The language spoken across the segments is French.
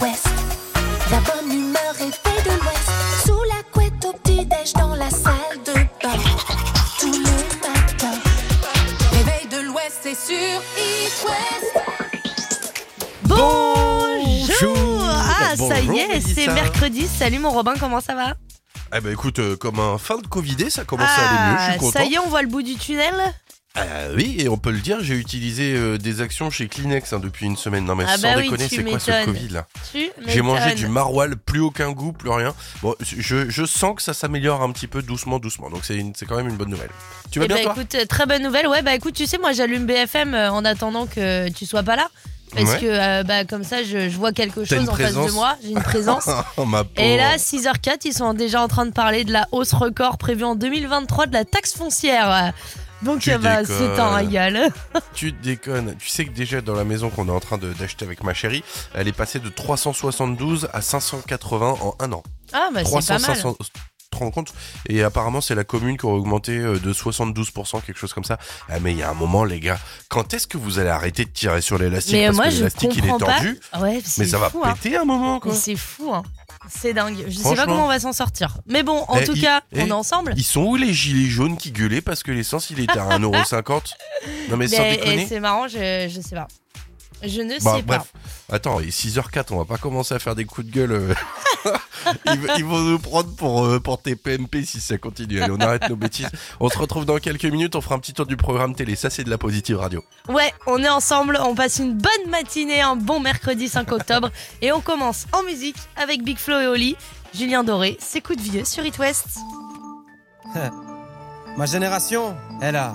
La bonne humeur est faite de l'Ouest. Sous la couette au petit-déj dans la salle de bain. Tous les matins. Réveil de l'Ouest, c'est sur East West. Bonjour Ah, Bonjour, ça y est, c'est mercredi. Salut mon Robin, comment ça va? Eh ben écoute, euh, comme un fin de Covidé, ça commence à aller mieux, je suis content. Ah, ça y est, on voit le bout du tunnel? Ah oui, et on peut le dire, j'ai utilisé euh, des actions chez Kleenex hein, depuis une semaine. Non mais Ah sans bah oui, déconner, c'est quoi ce. Covid là J'ai mangé du maroilles, plus aucun goût, plus rien. Bon, je, je sens que ça s'améliore un petit peu doucement, doucement. Donc c'est quand même une bonne nouvelle. Tu vas Eh bien bah, toi écoute, euh, très bonne nouvelle. Ouais, bah écoute, tu sais, moi j'allume BFM euh, en attendant que tu sois pas là. Parce Ouais. que euh, bah, comme ça, je, je vois quelque chose en face de moi. J'ai une présence. Oh ma Et là, pauvre. 6h04, ils sont déjà en train de parler de la hausse record prévue en 2023 de la taxe foncière. Donc, Tu bah, c'est un régal. Tu déconnes. Tu sais que déjà dans la maison qu'on est en train d'acheter avec ma chérie, elle est passée de 372 à 580 en un an. Ah, bah, c'est 300, pas mal. 500, tu te rends compte? Et apparemment, c'est la commune qui aurait augmenté euh, de 72%, quelque chose comme ça. Ah, mais il y a un moment, les gars, quand est-ce que vous allez arrêter de tirer sur l'élastique? Parce moi, que l'élastique, il est tendu. Ouais, Mais ça va hein. péter un moment, quoi. Mais c'est fou, hein. C'est dingue. Je sais pas comment on va s'en sortir. Mais bon, en Eh, tout il- cas, eh, on est ensemble. Ils sont où les gilets jaunes qui gueulaient parce que l'essence, il était à 1,50€ Non, mais sans Mais- et déconner. c'est marrant, je, je sais pas. Je ne Bah, sais bref, pas. attends, il est 6h04, on va pas commencer à faire des coups de gueule. ils, ils vont nous prendre pour, euh, pour TPMP si ça continue. Allez, on arrête nos bêtises. On se retrouve dans quelques minutes, on fera un petit tour du programme télé. Ça, c'est de la positive radio. Ouais, on est ensemble, on passe une bonne matinée, un bon mercredi 5 octobre. et on commence en musique avec Big Flo et Oli. Julien Doré, c'est coup de vieux sur It West. Ma génération, elle a,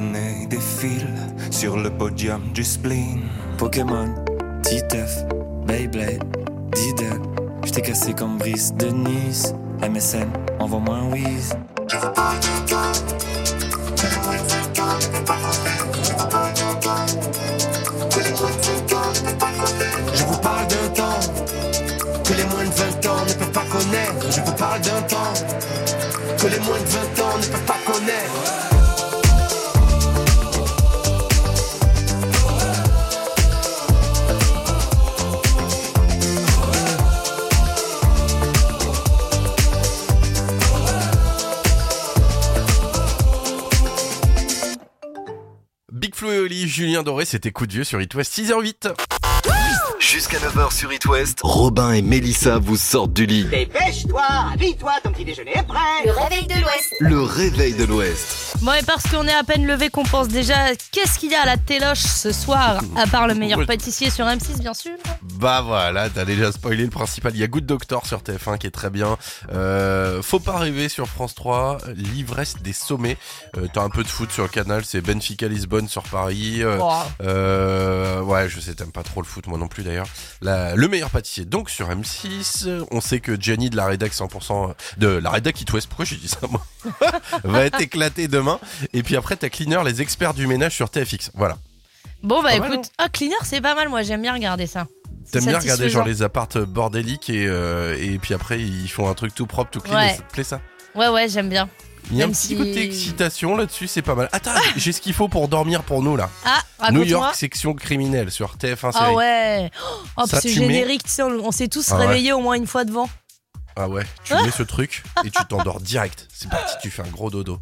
années défilent sur le podium du spleen. Pokémon, Titeuf, Beyblade, Diddle. J't'ai cassé comme Brice de Nice. MSN, envoie-moi un whiz. Je vous parle d'un temps que les moins de 20 ans ne peuvent pas connaître. Je vous parle d'un temps que les moins de 20 ans ne peuvent pas connaître. Julien Doré, c'était coup de vieux sur It West 6h08. Jusqu'à 9h sur It West, Robin et Mélissa vous sortent du lit. Dépêche-toi, habille-toi, ton petit déjeuner est prêt. Le réveil de l'Ouest. Le réveil de l'Ouest. Bon, et parce qu'on est à peine levé qu'on pense déjà qu'est-ce qu'il y a à la téloche ce soir, à part le meilleur pâtissier sur M6, bien sûr. Bah voilà, t'as déjà spoilé le principal. Il y a Good Doctor sur TF1 qui est très bien. Euh, faut pas rêver sur France 3. L'ivresse des sommets. Euh, t'as un peu de foot sur le canal. C'est Benfica Lisbonne sur Paris. Euh, Oh. euh, ouais, je sais, t'aimes pas trop le foot, moi non plus d'ailleurs. La- Le meilleur pâtissier, donc sur M6. On sait que Jenny de la rédac 100%, de la rédac It West, pourquoi j'ai dit ça moi Va être éclaté demain. Et puis après, t'as Cleaner, les experts du ménage sur TFX. Voilà. Bon, bah Pas mal, écoute, ah, Cleaner, c'est pas mal, moi j'aime bien regarder ça. T'aimes bien regarder genre les appartes bordéliques et, euh, et puis après ils font un truc tout propre, tout clean Ouais. et ça te plaît ça? Ouais, ouais, j'aime bien. Il y a un petit si- côté excitation là-dessus, c'est pas mal. Attends, j'ai ce qu'il faut pour dormir pour nous là. Ah, New raconte-moi. York section criminelle sur TF1 Ah série. ouais. Oh, Ça, c'est tu mets- générique, tu sais, on, on s'est tous Ah ouais. réveillés au moins une fois devant. Ah ouais, tu mets ce truc et tu t'endors direct. C'est parti, tu fais un gros dodo.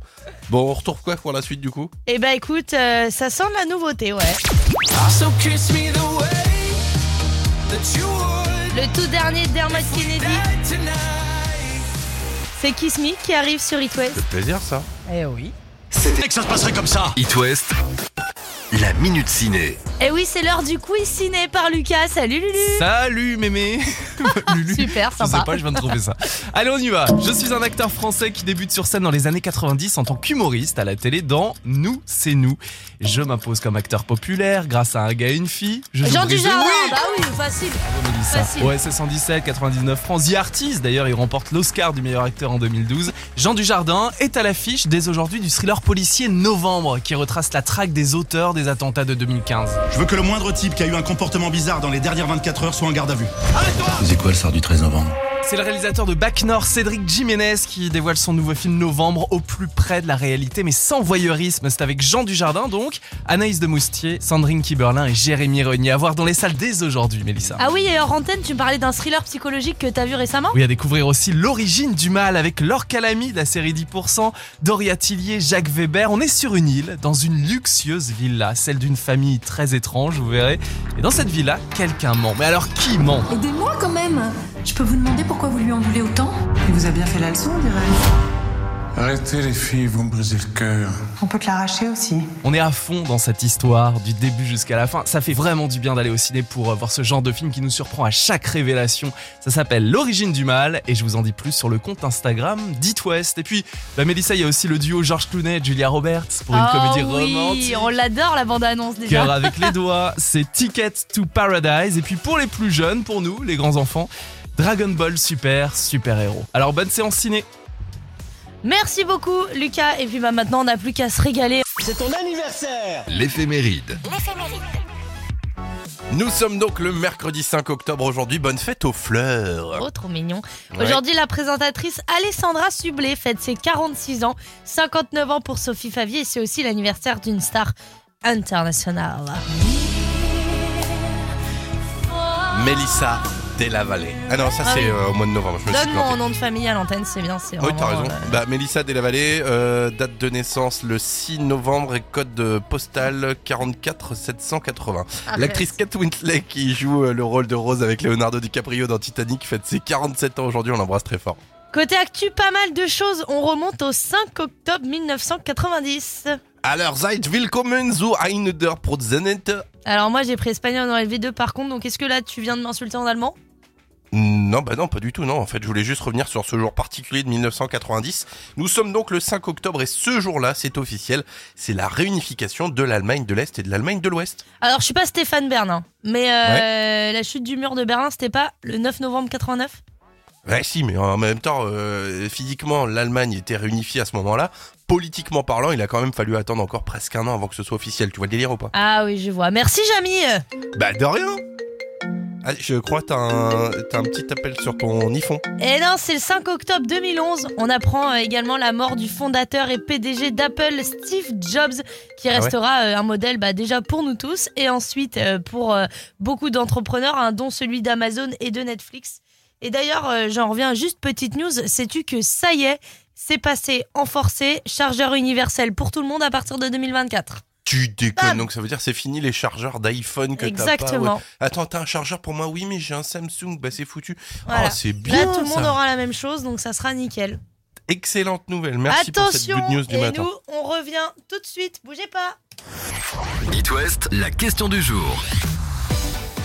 Bon, on retrouve quoi pour la suite du coup? Eh ben écoute, euh, ça sent de la nouveauté, ouais. Le tout dernier de Dermot Kennedy. C'est Kiss Me qui arrive sur It West. C'est plaisir ça. Eh oui. C'était que ça se passerait comme ça. It West, la minute ciné. Eh oui, c'est l'heure du quiz ciné par Lucas. Salut Lulu. Salut mémé Lulu. Super, Je sais sympa. pas, je viens de trouver ça. Allez, on y va. Je suis un acteur français qui débute sur scène dans les années 90 en tant qu'humoriste à la télé dans Nous, c'est nous. Je m'impose comme acteur populaire grâce à un gars et une fille. Je Jean Dujardin, Oui bah oui, facile. Bravo, Mélissa. Facile. OSS 117, 99 francs. The Artist, d'ailleurs, il remporte l'Oscar du meilleur acteur en 2012. Jean Dujardin est à l'affiche dès aujourd'hui du thriller policier Novembre qui retrace la traque des auteurs des attentats de 2015. Je veux que le moindre type qui a eu un comportement bizarre dans les dernières 24 heures soit en garde à vue. C'est quoi le sort du 13 novembre? C'est le réalisateur de Bac Nord, Cédric Jiménez, qui dévoile son nouveau film Novembre au plus près de la réalité, mais sans voyeurisme. C'est avec Jean Dujardin, donc, Anaïs de Moustier, Sandrine Kiberlin et Jérémy Renier. À voir dans les salles dès aujourd'hui, Mélissa. Ah oui, et hors antenne, tu parlais d'un thriller psychologique que t'as vu récemment Oui, à découvrir aussi l'origine du mal avec Laure Calamy de la série 10%, Doria Tillier, Jacques Weber. On est sur une île, dans une luxueuse villa, celle d'une famille très étrange, vous verrez. Et dans cette villa, quelqu'un ment. Mais alors qui ment? Aidez-moi quand même Je peux vous demander pourquoi vous lui en voulez autant Il vous a bien fait la leçon, dirais-je. Arrêtez les filles, vous me brisez le cœur. On peut te l'arracher aussi. On est à fond dans cette histoire, du début jusqu'à la fin. Ça fait vraiment du bien d'aller au ciné pour euh, voir ce genre de film qui nous surprend à chaque révélation. Ça s'appelle L'origine du mal et je vous en dis plus sur le compte Instagram d'It West. Et puis, bah Mélissa, il y a aussi le duo George Clooney et Julia Roberts pour une Oh comédie oui, romantique. on l'adore la bande-annonce déjà. Cœur avec les doigts, c'est Ticket to Paradise. Et puis pour les plus jeunes, pour nous, les grands enfants, Dragon Ball Super, super héros. Alors bonne séance ciné. Merci beaucoup Lucas. Et puis bah maintenant on n'a plus qu'à se régaler. C'est ton anniversaire L'éphéméride. Nous sommes donc le mercredi 5 octobre aujourd'hui. Bonne fête aux fleurs. Oh trop mignon. Ouais. Aujourd'hui la présentatrice Alessandra Sublet fête ses 46 ans, 59 ans pour Sophie Favier et c'est aussi l'anniversaire d'une star internationale. Mélissa Della Valle. Ah non, ça Ah c'est oui. euh, au mois de novembre. Je me suis Donne planté. mon nom de famille à l'antenne, c'est bien, c'est Oui, vraiment, t'as raison. euh, Bah, Mélissa Della Valle, euh, date de naissance le 6 novembre et code postal 44 780. arrête. L'actrice Kate Winslet qui joue le rôle de Rose avec Leonardo DiCaprio dans Titanic fête ses 47 ans aujourd'hui, on l'embrasse très fort. Côté actu, pas mal de choses. On remonte au 5 octobre 1990. Alors, seid willkommen zu einer der Prozent. Alors moi j'ai pris espagnol dans LV2 par contre, donc est-ce que là tu viens de m'insulter en allemand? Non, bah non, pas du tout, non. En fait, je voulais juste revenir sur ce jour particulier de 1990. Nous sommes donc le 5 octobre et ce jour-là, c'est officiel, c'est la réunification de l'Allemagne de l'Est et de l'Allemagne de l'Ouest. Alors je suis pas Stéphane Bern, hein, mais euh, la chute du mur de Berlin c'était pas le 9 novembre 89 Ouais, si, mais en même temps, euh, physiquement, l'Allemagne était réunifiée à ce moment-là. Politiquement parlant, il a quand même fallu attendre encore presque un an avant que ce soit officiel. Tu vois le délire ou pas? Ah oui je vois. Merci Jamy Bah, de rien Ah, Je crois que t'as un, t'as un petit appel sur ton iPhone. Et non, c'est le 5 octobre 2011. On apprend euh, également la mort du fondateur et PDG d'Apple, Steve Jobs, qui Ah ouais restera euh, un modèle bah, déjà pour nous tous et ensuite euh, pour beaucoup d'entrepreneurs, hein, dont celui d'Amazon et de Netflix. Et d'ailleurs, j'en reviens juste petite news. Sais-tu que ça y est, c'est passé en forcé, chargeur universel pour tout le monde à partir de 2024. Tu déconnes, donc ça veut dire c'est fini les chargeurs d'iPhone que t'as pas. Exactement. ouais. Attends, t'as un chargeur pour moi? Oui, mais j'ai un Samsung, bah c'est foutu. Voilà. Oh, c'est bien Là, tout le monde aura la même chose, donc ça sera nickel. Excellente nouvelle, merci pour cette Attention, good news du et matin. nous, on revient tout de suite. Bougez pas. It West, la question du jour.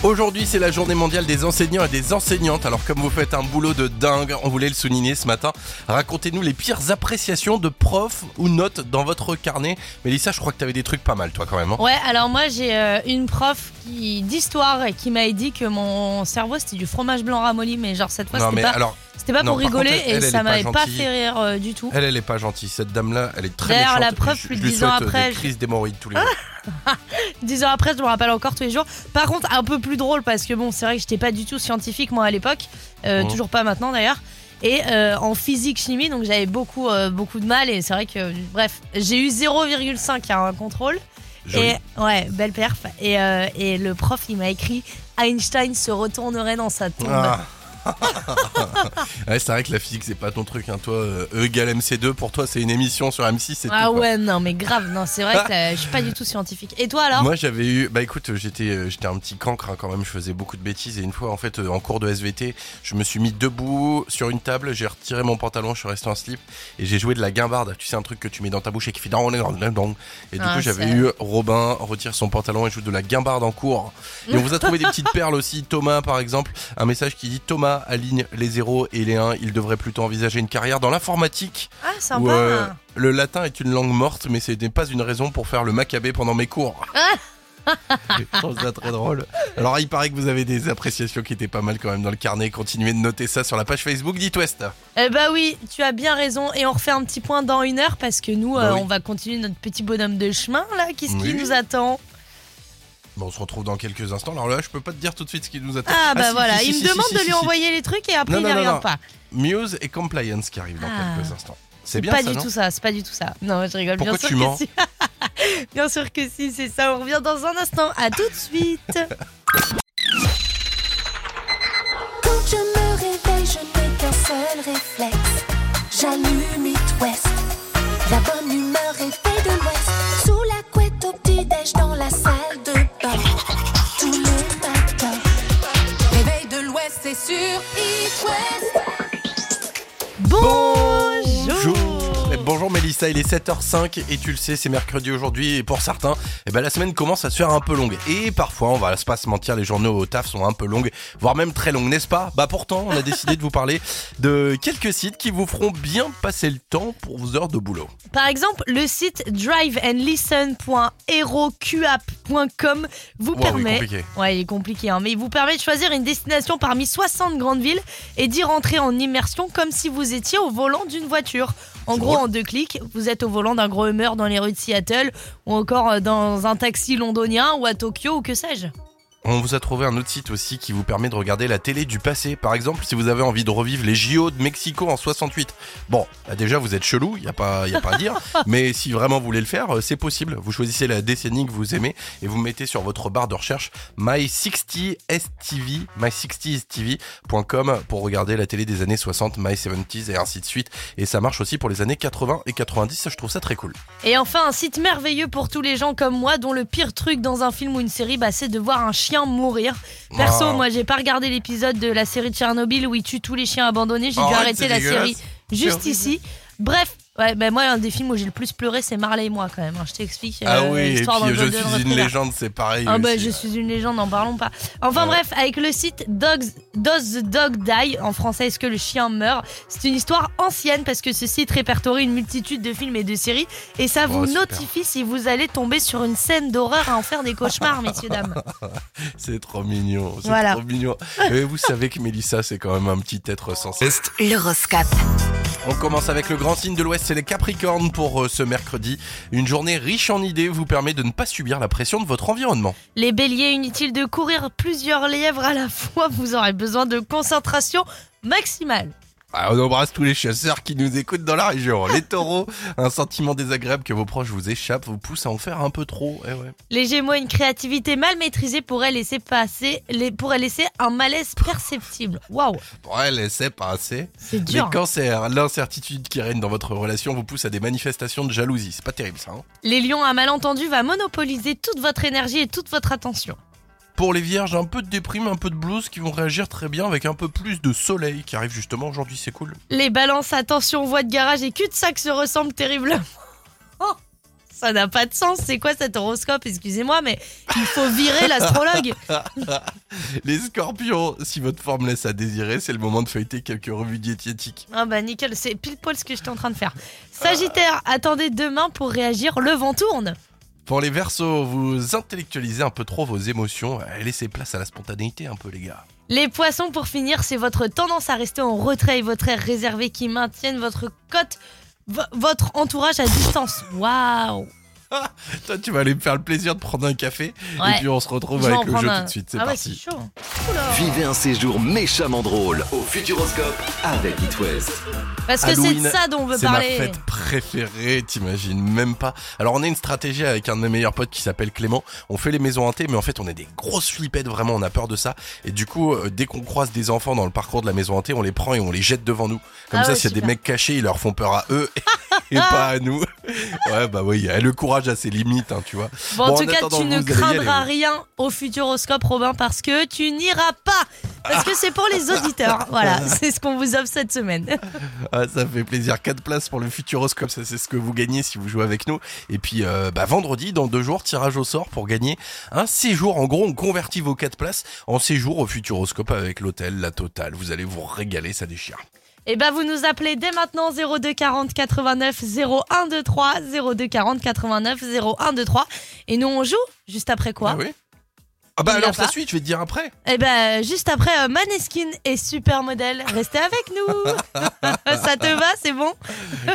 Aujourd'hui, c'est la journée mondiale des enseignants et des enseignantes. Alors, comme vous faites un boulot de dingue, on voulait le souligner ce matin. Racontez-nous les pires appréciations de profs ou notes dans votre carnet. Mélissa, je crois que t'avais des trucs pas mal, toi, quand même. hein Ouais, alors moi j'ai euh, une prof qui d'histoire et qui m'a dit que mon cerveau c'était du fromage blanc ramolli, mais genre cette fois c'était pas, alors, c'était pas non, pour contre, rigoler elle, elle, et elle ça pas m'avait pas fait rire euh, du tout. elle, elle est pas gentille. Cette dame-là, elle est très D'ailleurs, la preuve, plus de lui 10 ans souhaite après, Des je- crises d'hémorroïdes tous les jours. Dix ans après, je me rappelle encore tous les jours. Par contre, un peu plus drôle parce que bon, c'est vrai que j'étais pas du tout scientifique moi à l'époque, euh, toujours pas maintenant d'ailleurs. Et euh, en physique chimie, donc j'avais beaucoup euh, beaucoup de mal et c'est vrai que bref, j'ai eu 0,5 à un contrôle. Joli. Et ouais, belle perf. Et, et le prof, il m'a écrit Einstein se retournerait dans sa tombe. Ah. ouais, c'est vrai que la physique, c'est pas ton truc. Hein. Toi, euh, E égale MC2, pour toi, c'est une émission sur M6. c'est Ah tout, ouais, non, mais grave, non, c'est vrai que je suis pas du tout scientifique. Et toi alors? Moi j'avais eu, bah écoute, j'étais, euh, j'étais un petit cancre hein, quand même, je faisais beaucoup de bêtises et une fois en fait euh, en cours de SVT, je me suis mis debout sur une table, j'ai retiré mon pantalon, je suis resté en slip et j'ai joué de la guimbarde, tu sais un truc que tu mets dans ta bouche et qui fait et du Ah, coup j'avais eu Robin retire son pantalon et joue de la guimbarde en cours. Et on vous a trouvé des petites perles aussi, Thomas par exemple, un message qui dit Thomas aligne les zéros et les 1, il devrait plutôt envisager une carrière dans l'informatique. Ah, sympa. Où, euh, le latin est une langue morte, mais ce n'est pas une raison pour faire le macabé pendant mes cours. Je trouve ça très drôle. Alors, il paraît que vous avez des appréciations qui étaient pas mal quand même dans le carnet. Continuez de noter ça sur la page Facebook d'It West. Eh bah oui, tu as bien raison. Et on refait un petit point dans une heure parce que nous, Bah euh, oui. on va continuer notre petit bonhomme de chemin là. Qu'est-ce qui nous attend Bon, on se retrouve dans quelques instants. Alors là, je peux pas te dire tout de suite ce qui nous attend. Ah bah si, voilà, si, il si, me si, demande si, de si, lui si. envoyer les trucs et après Non, il non, regarde pas. Muse et Compliance qui arrivent dans Ah. quelques instants. C'est bien pas ça, du non tout ça, c'est pas du tout ça. Non, je rigole. Pourquoi bien sûr tu que mens si. bien sûr que si, c'est ça. On revient dans un instant. À tout de suite. Quand je me réveille, je n'ai qu'un seul réflexe. J'allume It West. La bonne humeur est faite de l'Ouest. Sous la couette au petit-déj dans la salle Bonjour Mélissa, il est 7h05 et tu le sais, c'est mercredi aujourd'hui et pour certains, eh ben, la semaine commence à se faire un peu longue. Et parfois, on va pas se mentir, les journées au taf sont un peu longues, voire même très longues, n'est-ce pas? Bah pourtant, on a décidé de vous parler de quelques sites qui vous feront bien passer le temps pour vos heures de boulot. Par exemple, le site driveandlisten.heroqapp.com vous Wow, permet. compliqué. Ouais, il est compliqué, hein, mais il vous permet de choisir une destination parmi 60 grandes villes et d'y rentrer en immersion comme si vous étiez au volant d'une voiture. En gros, drôle. en deux clics, vous êtes au volant d'un gros Hummer dans les rues de Seattle ou encore euh, dans un taxi londonien ou à Tokyo ou que sais-je. On vous a trouvé un autre site aussi qui vous permet de regarder la télé du passé. Par exemple, si vous avez envie de revivre les JO de Mexico en 68. Bon, bah déjà vous êtes chelou, il y a pas y a pas à dire, mais si vraiment vous voulez le faire, euh, c'est possible. Vous choisissez la décennie que vous aimez et vous mettez sur votre barre de recherche my60stv my60stv.com pour regarder la télé des années 60, my 70s et ainsi de suite et ça marche aussi pour les années 80 et 90, ça je trouve ça très cool. Et enfin, un site merveilleux pour tous les gens comme moi dont le pire truc dans un film ou une série, bah, c'est de voir un chien mourir. Perso, moi j'ai pas regardé l'épisode de la série de Tchernobyl où il tue tous les chiens abandonnés. J'ai dû Arrête, arrêter c'est la dégueulasse. série juste ici. Bref, ouais, bah, moi un des films où j'ai le plus pleuré, c'est Marley et moi quand même. Je t'explique. ah euh, oui, et puis je suis une légende, c'est pareil. Ah bah aussi. je suis une légende, n'en parlons pas. Enfin Ouais. bref, avec le site Dogs, Does the Dog Die, en français est-ce que le chien meurt? C'est une histoire ancienne parce que ce site répertorie une multitude de films et de séries et ça vous Oh, notifie si vous allez tomber sur une scène d'horreur à en faire des cauchemars, messieurs, dames. C'est trop mignon, c'est Voilà. trop mignon. Et vous savez que Mélissa, c'est quand même un petit être sensé. L'horoscope. On commence avec le grand signe de l'Ouest, c'est les Capricornes pour euh, ce mercredi. Une journée riche en idées vous permet de ne pas subir la pression de votre environnement. Les béliers, inutile de courir plusieurs lièvres à la fois, vous aurez besoin de concentration maximale. Ah, on embrasse tous les chasseurs qui nous écoutent dans la région. Les taureaux, un sentiment désagréable que vos proches vous échappent vous pousse à en faire un peu trop. Eh ouais. Les gémeaux, une créativité mal maîtrisée pourrait laisser passer, les, pourrait laisser un malaise perceptible. Waouh, Ouais, laissez passer. c'est Les dur. cancers, l'incertitude qui règne dans votre relation vous pousse à des manifestations de jalousie. C'est pas terrible ça. hein. Les lions, un malentendu va monopoliser toute votre énergie et toute votre attention. Pour les vierges, un peu de déprime, un peu de blues qui vont réagir très bien avec un peu plus de soleil qui arrive justement aujourd'hui, c'est cool. Les balances, attention, voie de garage et cul-de-sac se ressemblent terriblement. Oh, ça n'a pas de sens, c'est quoi cet horoscope Excusez-moi, mais il faut virer l'astrologue. Les scorpions, si votre forme laisse à désirer, c'est le moment de feuilleter quelques revues diététiques. Ah bah nickel, c'est pile poil ce que j'étais en train de faire. Sagittaire, attendez demain pour réagir, le vent tourne. Pour les versos, vous intellectualisez un peu trop vos émotions laissez place à la spontanéité un peu les gars. Les poissons, pour finir, c'est votre tendance à rester en retrait et votre air réservé qui maintiennent votre cote, vo- votre entourage à distance. Waouh Toi, tu vas aller me faire le plaisir de prendre un café Ouais. et puis on se retrouve Je avec le jeu un. tout de suite. C'est ah parti. chaud. Oula. Vivez un séjour méchamment drôle au Futuroscope avec It West. Parce que c'est de ça dont on veut C'est ma parler. fête préférée, t'imagines même pas. Alors on a une stratégie avec un de mes meilleurs potes qui s'appelle Clément. On fait les maisons hantées, mais en fait on est des grosses flippettes, vraiment, on a peur de ça. Et du coup, euh, dès qu'on croise des enfants dans le parcours de la maison hantée, on les prend et on les jette devant nous. Comme Ah ça, ouais, s'il y a des mecs cachés, ils leur font peur à eux et pas à nous. Ouais, bah oui, le courage a ses limites, hein, tu vois. Bon, en Bon, tout en cas, tu ne craindras vous. rien au Futuroscope, Robin, parce que tu n'iras pas. Parce que c'est pour les auditeurs. Voilà, c'est ce qu'on vous offre cette semaine. Ah, ça fait plaisir. 4 places pour le Futuroscope, ça c'est ce que vous gagnez si vous jouez avec nous. Et puis euh, bah, vendredi, dans deux jours, tirage au sort pour gagner un séjour. En gros, on convertit vos 4 places en séjour au Futuroscope avec l'hôtel, la totale. Vous allez vous régaler, ça déchire. Et ben, vous nous appelez dès maintenant 02 40 89 0123 02 40 89 0123 et nous on joue juste après quoi Ah oui Ah bah Il alors ça pas. suit, je vais te dire après. Et ben juste après euh, Maneskin et Supermodel, restez avec nous. Ça te va, c'est bon?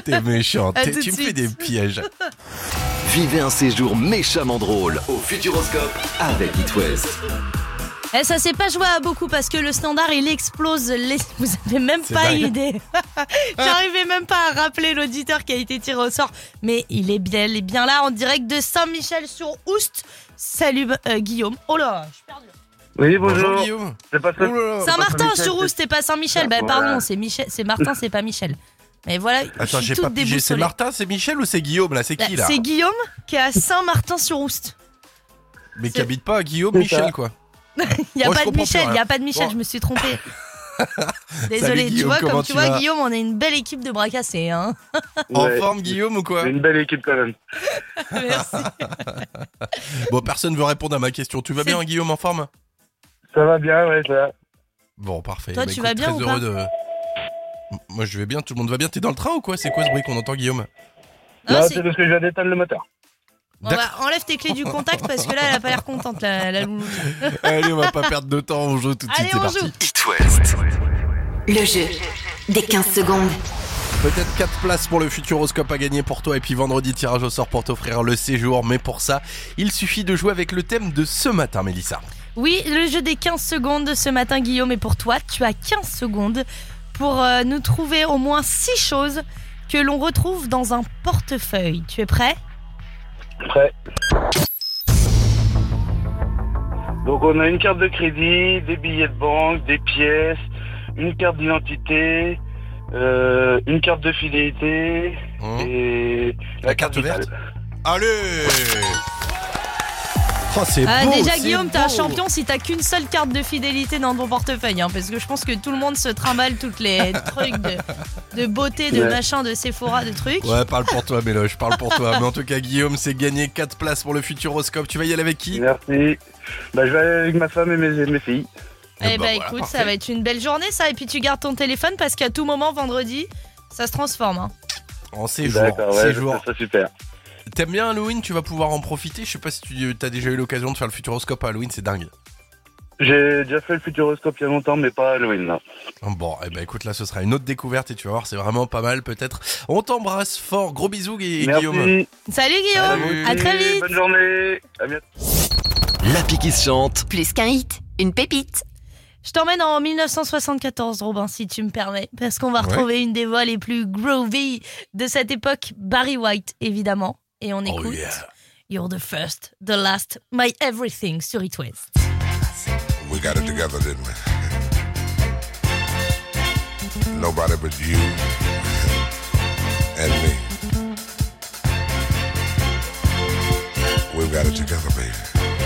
T'es méchant, À t'es- tout tu me fais suite. des pièges. Vivez un séjour méchamment drôle au Futuroscope avec It West. Eh, ça s'est pas joué à beaucoup parce que le standard il explose. Les... Vous avez même C'est pas dingue. idée. J'arrivais même pas à rappeler l'auditeur qui a été tiré au sort. Mais il est bien, il est bien là en direct de Saint-Michel sur Oust. Salut euh, Guillaume. Oh là, je suis perdu. Oui, Bonjour, bonjour. Guillaume. C'est pas. Saint-Martin sur Oust et pas Saint-Michel. Bah Voilà. pardon, c'est Michel, c'est Martin, c'est pas Michel. Mais voilà, je Attends, suis j'ai toute. C'est. Martin, c'est Michel ou c'est Guillaume là? C'est qui Bah, là? C'est Guillaume qui est à Saint-Martin sur Oust. Mais qui c'est- habite pas à Guillaume, C'est Michel ça. quoi. Il y a pas de Michel, il y a pas de Michel, je me suis trompée. Désolé, tu vois, comme tu tu vois, Guillaume, on est une belle équipe de bras cassés. Hein. En Ouais. forme, Guillaume ou quoi? C'est une belle équipe quand même. Merci. Bon, personne veut répondre à ma question. Tu vas bien, Guillaume, en forme? Ça va bien, ouais, ça va. Bon, parfait. Toi, Bah, tu écoute, vas bien très ou heureux de... Moi, je vais bien, tout le monde va bien. T'es dans le train ou quoi? C'est quoi ce bruit qu'on entend, Guillaume? Non, Non, c'est- c'est parce que je viens d'éteindre le moteur. Bon, bah, enlève tes clés du contact parce que là, elle a pas l'air contente, la, la louloute. Allez, on va pas perdre de temps, on joue tout de Allez, suite, c'est on parti. joue. It West. Le jeu des 15 secondes. Peut-être 4 places pour le Futuroscope à gagner pour toi et puis vendredi tirage au sort pour t'offrir le séjour. Mais pour ça, il suffit de jouer avec le thème de ce matin, Mélissa. Oui, le jeu des 15 secondes de ce matin, Guillaume, et pour toi, tu as 15 secondes pour euh, nous trouver au moins 6 choses que l'on retrouve dans un portefeuille. Tu es prêt? Prêt. Donc on a une carte de crédit, des billets de banque, des pièces, une carte d'identité, euh, une carte de fidélité Hein et La carte verte Allez Oh, c'est Ah, beau, Déjà, c'est Guillaume, t'es un champion si t'as qu'une seule carte de fidélité dans ton portefeuille. hein, parce que je pense que tout le monde se trimballe toutes les trucs de, de beauté, de Ouais. machin, de Sephora, de trucs. Ouais, parle pour toi, Méloche, parle pour toi. Mais en tout cas, Guillaume, c'est gagné 4 places pour le Futuroscope. Tu vas y aller avec qui? Merci. Bah, je vais aller avec ma femme et mes, mes filles. Eh bah bah, voilà, écoute, parfait. ça va être une belle journée, ça. Et puis tu gardes ton téléphone parce qu'à tout moment, vendredi, ça se transforme. hein. En séjour. Ouais, séjour. ça, ça super. T'aimes bien Halloween Tu vas pouvoir en profiter. Je sais pas si tu as déjà eu l'occasion de faire le Futuroscope à Halloween, c'est dingue. J'ai déjà fait le Futuroscope il y a longtemps, mais pas Halloween là. Bon, eh ben écoute, là ce sera une autre découverte et tu vas voir, c'est vraiment pas mal peut-être. On t'embrasse fort, gros bisous et Merci. Guillaume. Salut Guillaume, Salut. à très vite. Bonne journée. À bientôt. L'appli qui chante. Plus qu'un hit, une pépite. Je t'emmène en 1974, Robin, si tu me permets, parce qu'on va Ouais. retrouver une des voix les plus groovy de cette époque, Barry White, évidemment. Et on Oh yeah. You're the first, the last, my everything sur It West. We got it together, didn't we? Nobody but you and me. We've got it together, baby.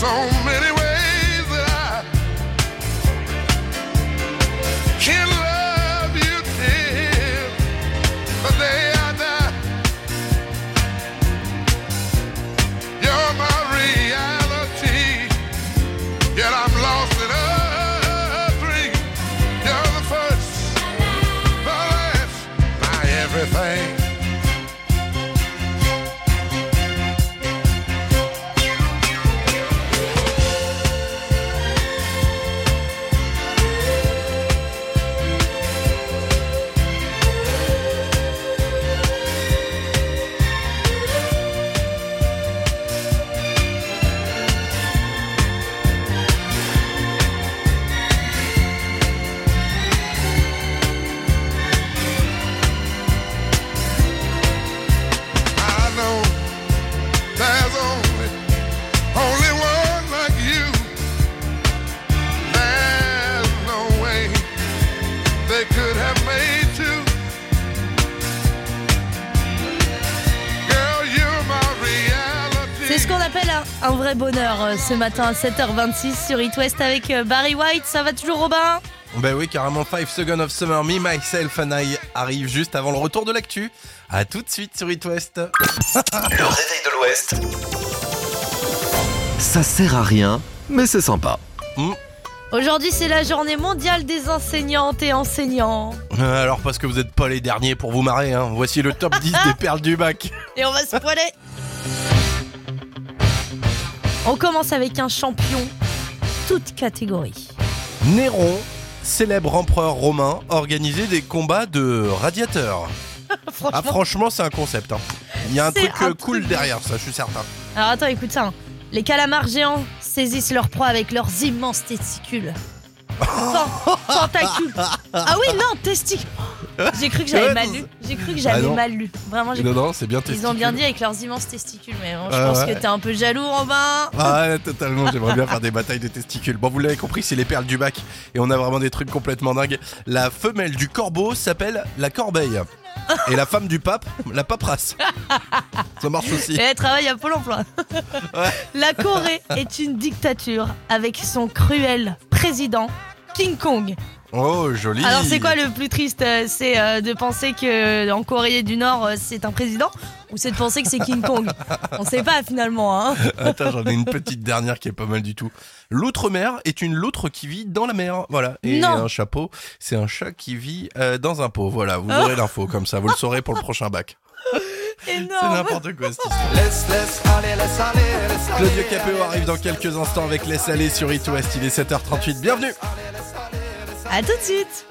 So many ce matin à 7h26 sur It West avec euh, Barry White. Ça va toujours, Robin? Ben oui, carrément 5 Seconds of Summer, Me, Myself and I arrive juste avant le retour de l'actu. À tout de suite sur It West. Le réveil de l'Ouest. Ça sert à rien, mais c'est sympa. Aujourd'hui, c'est la journée mondiale des enseignantes et enseignants. Euh, Alors parce que vous n'êtes pas les derniers pour vous marrer, hein. voici le top 10 des perles du bac. Et on va se poiler. On commence avec un champion, toute catégorie. Néron, célèbre empereur romain, organisait des combats de radiateurs. Ah franchement c'est un concept. hein. Il y a un truc euh, un cool truc derrière ça, je suis certain. Alors attends, écoute ça. hein. Les calamars géants saisissent leur proie avec leurs immenses testicules. Ten- Tentacules. Ah oui, non, testicules. J'ai cru que j'avais mal lu. J'ai cru que Ah j'avais non. mal lu. Vraiment, j'ai Non, non, c'est bien Ils ont bien dit avec leurs immenses testicules, mais bon, je Ah pense ouais. que t'es un peu jaloux, Robin. Ah ouais, totalement, j'aimerais bien faire des batailles de testicules. Bon, vous l'avez compris, c'est les perles du bac. Et on a vraiment des trucs complètement dingues. La femelle du corbeau s'appelle la corbeille. Et la femme du pape, la paperasse. Ça marche aussi. Et elle travaille à Pôle emploi. La Corée est une dictature avec son cruel président King Kong. Oh, joli. Alors c'est quoi le plus triste euh, C'est euh, de penser que euh, en Corée du Nord euh, c'est un président ou c'est de penser que c'est King Kong? On sait pas finalement. Hein. Attends, j'en ai une petite dernière qui est pas mal du tout. L'outre-mer est une loutre qui vit dans la mer. Voilà. Et Non. un chapeau, c'est un chat qui vit euh, dans un pot. Voilà, vous aurez l'info comme ça. Vous le saurez pour le prochain bac. C'est n'importe quoi cette histoire. Laisse, laisse, allez, laisse aller, laisse aller. Claudio Capéo arrive dans quelques instants avec Laisse aller sur It West. Il est 7h38. Bienvenue. À tout de suite.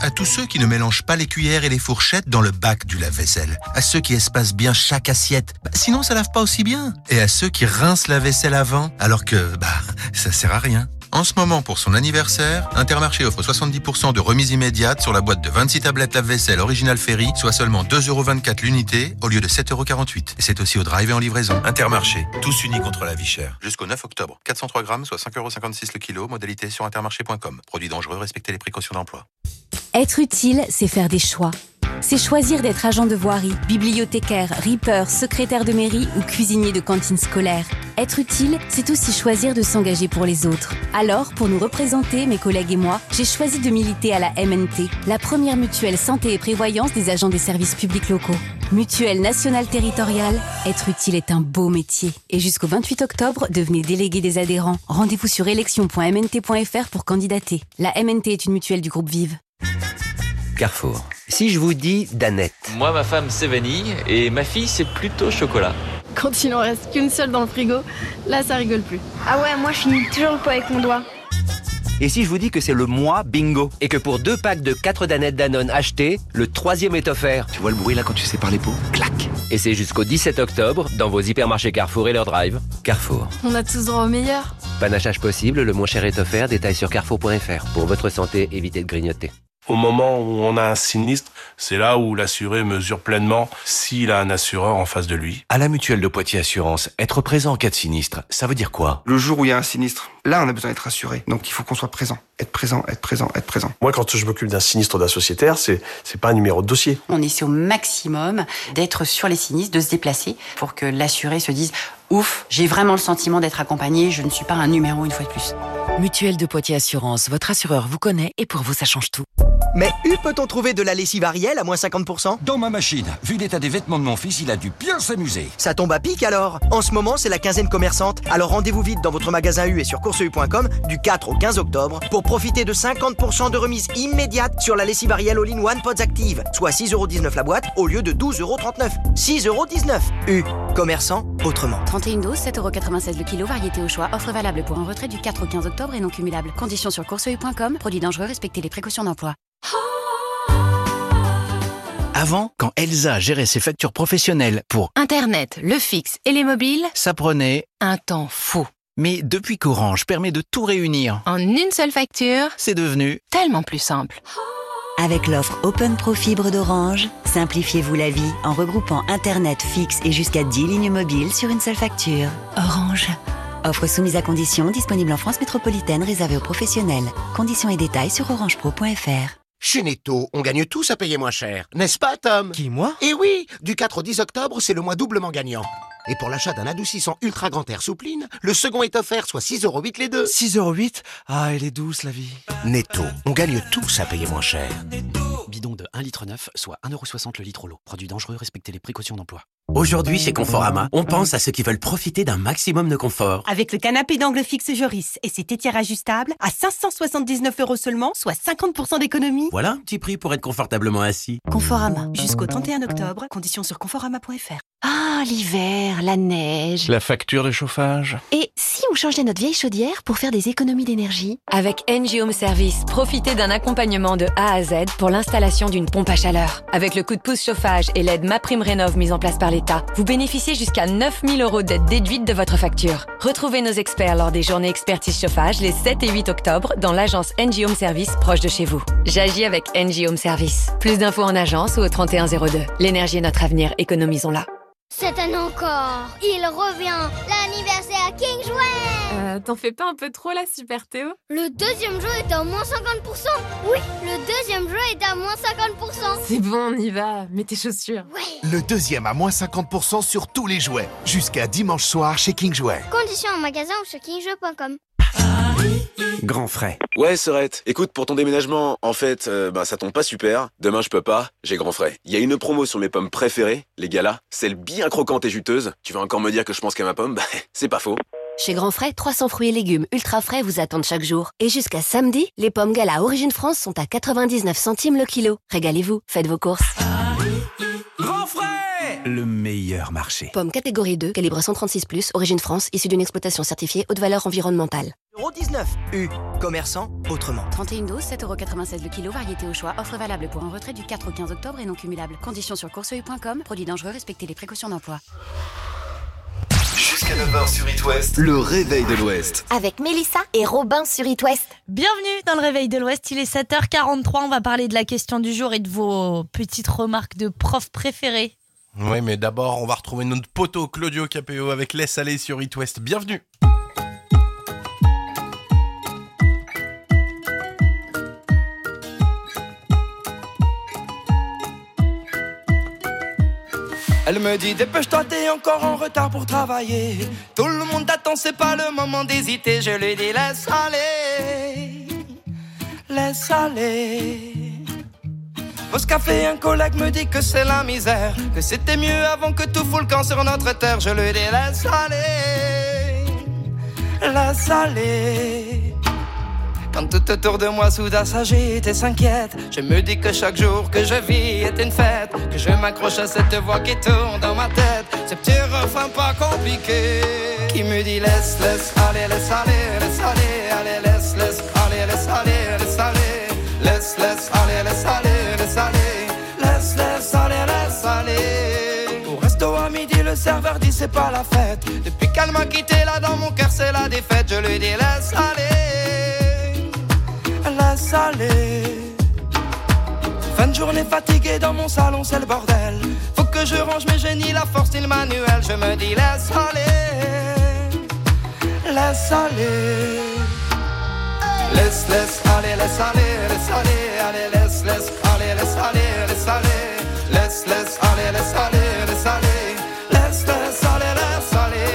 À tous ceux qui ne mélangent pas les cuillères et les fourchettes dans le bac du lave-vaisselle. À ceux qui espacent bien chaque assiette. Bah, sinon, ça lave pas aussi bien. Et à ceux qui rincent la vaisselle avant, alors que, bah, ça sert à rien. En ce moment, pour son anniversaire, Intermarché offre 70% de remise immédiate sur la boîte de 26 tablettes lave-vaisselle Original Ferry, soit seulement 2,24€ l'unité au lieu de 7,48€. Et c'est aussi au drive et en livraison. Intermarché, tous unis contre la vie chère. Jusqu'au 9 octobre. 403 grammes, soit 5,56€ le kilo. Modalité sur intermarché.com. Produit dangereux, respectez les précautions d'emploi. Être utile, c'est faire des choix. C'est choisir d'être agent de voirie, bibliothécaire, ripper, secrétaire de mairie ou cuisinier de cantine scolaire. Être utile, c'est aussi choisir de s'engager pour les autres. Alors, pour nous représenter, mes collègues et moi, j'ai choisi de militer à la MNT, la première mutuelle santé et prévoyance des agents des services publics locaux. Mutuelle nationale territoriale, être utile est un beau métier. Et jusqu'au 28 octobre, devenez délégué des adhérents. Rendez-vous sur élection.mnt.fr pour candidater. La MNT est une mutuelle du groupe Vive. Carrefour. Si je vous dis Danette. Moi, ma femme, c'est vanille et ma fille, c'est plutôt chocolat. Quand il en reste qu'une seule dans le frigo, là, ça rigole plus. Ah ouais, moi, je finis toujours le pot avec mon doigt. Et si je vous dis que c'est le mois bingo et que pour deux packs de 4 danettes Danone achetés, le troisième est offert Tu vois le bruit là quand tu sépares les pots Clac Et c'est jusqu'au 17 octobre dans vos hypermarchés Carrefour et leur drive. Carrefour. On a tous droit au meilleur. Panachage possible, le moins cher est offert, détail sur carrefour.fr. Pour votre santé, évitez de grignoter. Au moment où on a un sinistre, c'est là où l'assuré mesure pleinement s'il a un assureur en face de lui. À la mutuelle de Poitiers Assurance, être présent en cas de sinistre, ça veut dire quoi? Le jour où il y a un sinistre, là on a besoin d'être assuré. Donc il faut qu'on soit présent. Être présent, être présent, être présent. Moi, quand je m'occupe d'un sinistre d'un sociétaire, c'est, c'est pas un numéro de dossier. On essaie au maximum d'être sur les sinistres, de se déplacer pour que l'assuré se dise Ouf, j'ai vraiment le sentiment d'être accompagné, je ne suis pas un numéro une fois de plus. Mutuelle de Poitiers Assurance, votre assureur vous connaît et pour vous ça change tout. Mais où peut-on trouver de la lessive Ariel à moins 50% Dans ma machine. Vu l'état des vêtements de mon fils, il a dû bien s'amuser. Ça tombe à pic alors En ce moment, c'est la quinzaine commerçante. Alors rendez-vous vite dans votre magasin U et sur courseu.com du 4 au 15 octobre pour profiter de 50% de remise immédiate sur la lessive Ariel All-in-One Pods Active, soit 6,19€ la boîte au lieu de 12,39€. 6,19€ U. Commerçant autrement. 31 doses, 7,96€ le kilo, variété au choix. Offre valable pour un retrait du 4 au 15 octobre et non cumulable. Conditions sur courseu.com. Produit dangereux, respectez les précautions d'emploi. Avant, quand Elsa gérait ses factures professionnelles pour Internet, le fixe et les mobiles, ça prenait un temps fou. Mais depuis qu'Orange permet de tout réunir, En une seule facture, c'est devenu tellement plus simple. Avec l'offre Open Pro Fibre d'Orange, simplifiez-vous la vie en regroupant Internet fixe et jusqu'à 10 lignes mobiles sur une seule facture. Orange. Offre soumise à conditions, disponible en France métropolitaine, réservée aux professionnels. Conditions et détails sur orangepro.fr. Chez Netto, on gagne tous à payer moins cher. N'est-ce pas, Tom? Qui, moi? Eh oui Du 4 au 10 octobre, c'est le mois doublement gagnant. Et pour l'achat d'un adoucissant ultra grand air soupline, le second est offert, soit 6,8€ les deux. 6,08€ Ah, elle est douce la vie. Netto, on gagne tous à payer moins cher. Bidon de 1 litre 9, soit 1,60€ le litre au lot. Produit dangereux, respectez les précautions d'emploi. Aujourd'hui, chez Conforama, on pense à ceux qui veulent profiter d'un maximum de confort. Avec le canapé d'angle fixe Joris et ses tétières ajustables à 579 euros seulement, soit 50% d'économie. Voilà un petit prix pour être confortablement assis. Conforama. Jusqu'au 31 octobre. Conditions sur conforama.fr. Ah, l'hiver, la neige. La facture de chauffage. Et si on changeait notre vieille chaudière pour faire des économies d'énergie? Avec NG Home Service, profitez d'un accompagnement de A à Z pour l'installation d'une pompe à chaleur. Avec le coup de pouce chauffage et l'aide MaPrimeRénov' mise en place par l'État, vous bénéficiez jusqu'à 9000 euros d'aide déduite de votre facture. Retrouvez nos experts lors des journées expertise chauffage les 7 et 8 octobre dans l'agence NG Home Service proche de chez vous. J'agis avec NG Home Service. Plus d'infos en agence ou au 3102. L'énergie est notre avenir, économisons-la. Cette année encore, il revient, l'anniversaire King Jouet Euh, t'en fais pas un peu trop là, Super Théo? Le deuxième jeu est à moins 50% Oui, le deuxième jeu est à moins 50% C'est bon, on y va. Mets tes chaussures. Le deuxième à moins 50% sur tous les jouets. Jusqu'à dimanche soir chez King Jouet. Conditions en magasin ou sur kingjouet.com Grand frais. Ouais, Sorette. Écoute, pour ton déménagement, en fait, euh, bah, ça tombe pas super. Demain, je peux pas. J'ai grand frais. Il y a une promo sur mes pommes préférées, les galas. Celles bien croquantes et juteuses. Tu vas encore me dire que je pense qu'à ma pomme? Bah, c'est pas faux. Chez Grand Frais, 300 fruits et légumes ultra frais vous attendent chaque jour. Et jusqu'à samedi, les pommes Gala Origine France sont à 99 centimes le kilo. Régalez-vous, faites vos courses. Grand frais Le meilleur marché. Pommes catégorie 2, calibre 136+, Origine France, issue d'une exploitation certifiée haute valeur environnementale. 19 U. Commerçant autrement. 31 doses, 7,96€ le kilo, variété au choix. Offre valable pour un retrait du 4 au 15 octobre et non cumulable. Conditions sur courseuil.com. Produit dangereux, respectez les précautions d'emploi. Jusqu'à 9h sur It West, le réveil de l'Ouest. Avec Mélissa et Robin sur It West. Bienvenue dans le réveil de l'Ouest, il est 7h43, on va parler de la question du jour et de vos petites remarques de profs préférés. Oui, mais d'abord, on va retrouver notre poteau Claudio Capéo avec Laisse aller sur It West. Bienvenue. Elle me dit dépêche-toi, t'es encore en retard pour travailler. Tout le monde t'attend, c'est pas le moment d'hésiter. Je lui dis laisse aller, laisse aller. Au café, un collègue me dit que c'est la misère, que c'était mieux avant que tout fout le camp sur notre terre. Je lui dis laisse aller, laisse aller. Quand tout autour de moi soudain s'agite et s'inquiète, je me dis que chaque jour que je vis est une fête, que je m'accroche à cette voix qui tourne dans ma tête, ce petit refrain pas compliqué, qui me dit laisse, laisse aller, laisse aller, laisse aller, allez, laisse, laisse aller, laisse aller, laisse aller, laisse, laisse aller, laisse aller, laisse aller, laisse, laisse aller, laisse aller. Au resto à midi, le serveur dit c'est pas la fête. Depuis qu'elle m'a quitté là dans mon cœur, c'est la défaite. Je lui dis laisse aller, Fin de journée fatiguée dans mon salon, c'est le bordel. Faut que je range mes génies, la force et le manuel. Je me dis laisse aller, laisse aller. Laisse, laisse aller, laisse aller, laisse aller, allez, laisse, laisse aller, laisse aller, laisse aller. Laisse, laisse aller, laisse aller, laisse aller. Laisse, laisse aller, laisse aller.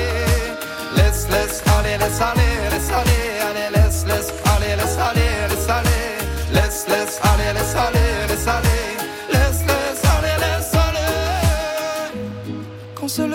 Laisse, laisse aller, laisse aller, laisse aller,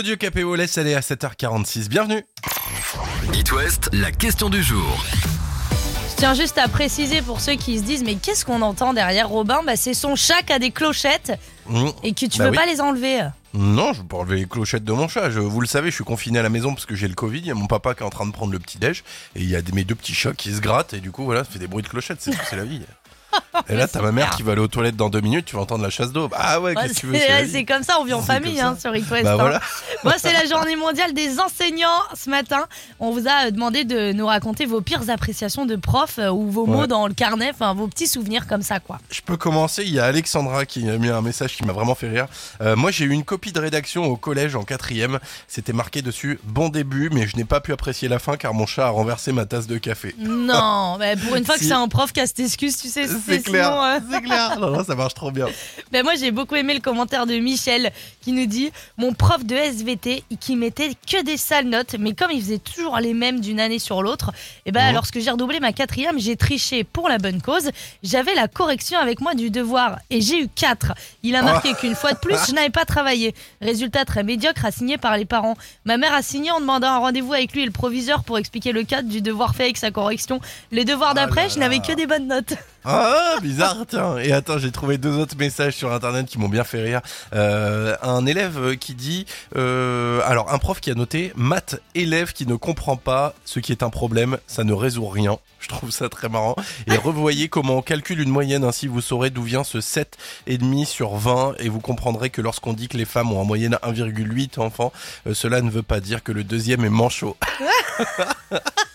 Claudio Capéo laisse aller à 7h46. Bienvenue. It West, la question du jour. Je tiens juste à préciser pour ceux qui se disent mais qu'est-ce qu'on entend derrière Robin? Bah, C'est son chat qui a des clochettes Mmh. et que tu Bah veux oui. pas les enlever. Non, je peux enlever les clochettes de mon chat. Je- vous le savez, je suis confiné à la maison parce que j'ai le Covid. Il y a mon papa qui est en train de prendre le petit déj et il y a des- mes deux petits chats qui se grattent et du coup voilà, ça fait des bruits de clochettes. C'est c'est la vie. Et là, t'as ma mère qui va aller aux toilettes dans deux minutes. Tu vas entendre la chasse d'eau. Ah ouais, qu'est-ce que tu veux c'est comme ça, on vit en famille hein, sur West, Bah hein. voilà. Moi, c'est la journée mondiale des enseignants ce matin. On vous a demandé de nous raconter vos pires appréciations de profs euh, ou vos mots Ouais. dans le carnet, enfin vos petits souvenirs comme ça quoi. Je peux commencer. Il y a Alexandra qui a mis un message qui m'a vraiment fait rire. Euh, moi, j'ai eu une copie de rédaction au collège en quatrième. C'était marqué dessus bon début, mais je n'ai pas pu apprécier la fin car mon chat a renversé ma tasse de café. Non, bah, pour une fois que c'est un prof qui a cette excuse, tu sais, C'est clair, euh, c'est clair. Non, non, ça marche trop bien. Ben moi j'ai beaucoup aimé le commentaire de Michel qui nous dit mon prof de SVT qui mettait que des sales notes mais comme il faisait toujours les mêmes d'une année sur l'autre et ben Mhm. lorsque j'ai redoublé ma quatrième j'ai triché pour la bonne cause. J'avais la correction avec moi du devoir et j'ai eu 4 il a marqué Oh. qu'une fois de plus je n'avais pas travaillé. Résultat très médiocre assigné par les parents. Ma mère a signé en demandant un rendez-vous avec lui et le proviseur pour expliquer le cadre du devoir fait avec sa correction. Les devoirs d'après je n'avais que des bonnes notes Ah, bizarre, tiens. Et attends, j'ai trouvé deux autres messages sur internet qui m'ont bien fait rire. Euh, un élève qui dit, euh, alors un prof qui a noté, maths élève qui ne comprend pas ce qui est un problème, ça ne résout rien. Je trouve ça très marrant. Et revoyez comment on calcule une moyenne, ainsi vous saurez d'où vient ce 7,5 sur 20 et vous comprendrez que lorsqu'on dit que les femmes ont en moyenne 1,8 enfants, euh, cela ne veut pas dire que le deuxième est manchot.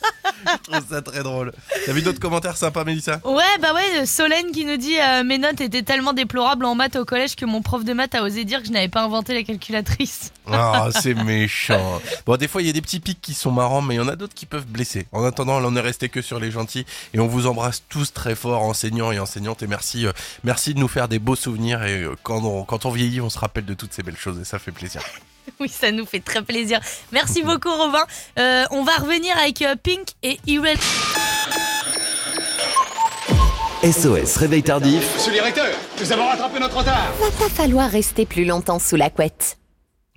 Je trouve ça très drôle. T'as vu d'autres commentaires sympas, Mélissa? Ouais, bah ouais, Solène qui nous dit euh, mes notes étaient tellement déplorables en maths au collège que mon prof de maths a osé dire que je n'avais pas inventé la calculatrice. Ah, c'est méchant. Bon, des fois, il y a des petits pics qui sont marrants, mais il y en a d'autres qui peuvent blesser. En attendant, là, on est resté que sur les gentils et on vous embrasse tous très fort, enseignants et enseignantes. Et merci, euh, merci de nous faire des beaux souvenirs. Et euh, quand on, quand on vieillit, on se rappelle de toutes ces belles choses et ça fait plaisir. Oui, ça nous fait très plaisir. Merci beaucoup, Robin. Euh, on va revenir avec euh, Pink et Irel. SOS Réveil Tardif. Monsieur le directeur, nous avons rattrapé notre retard. Va pas falloir rester plus longtemps sous la couette.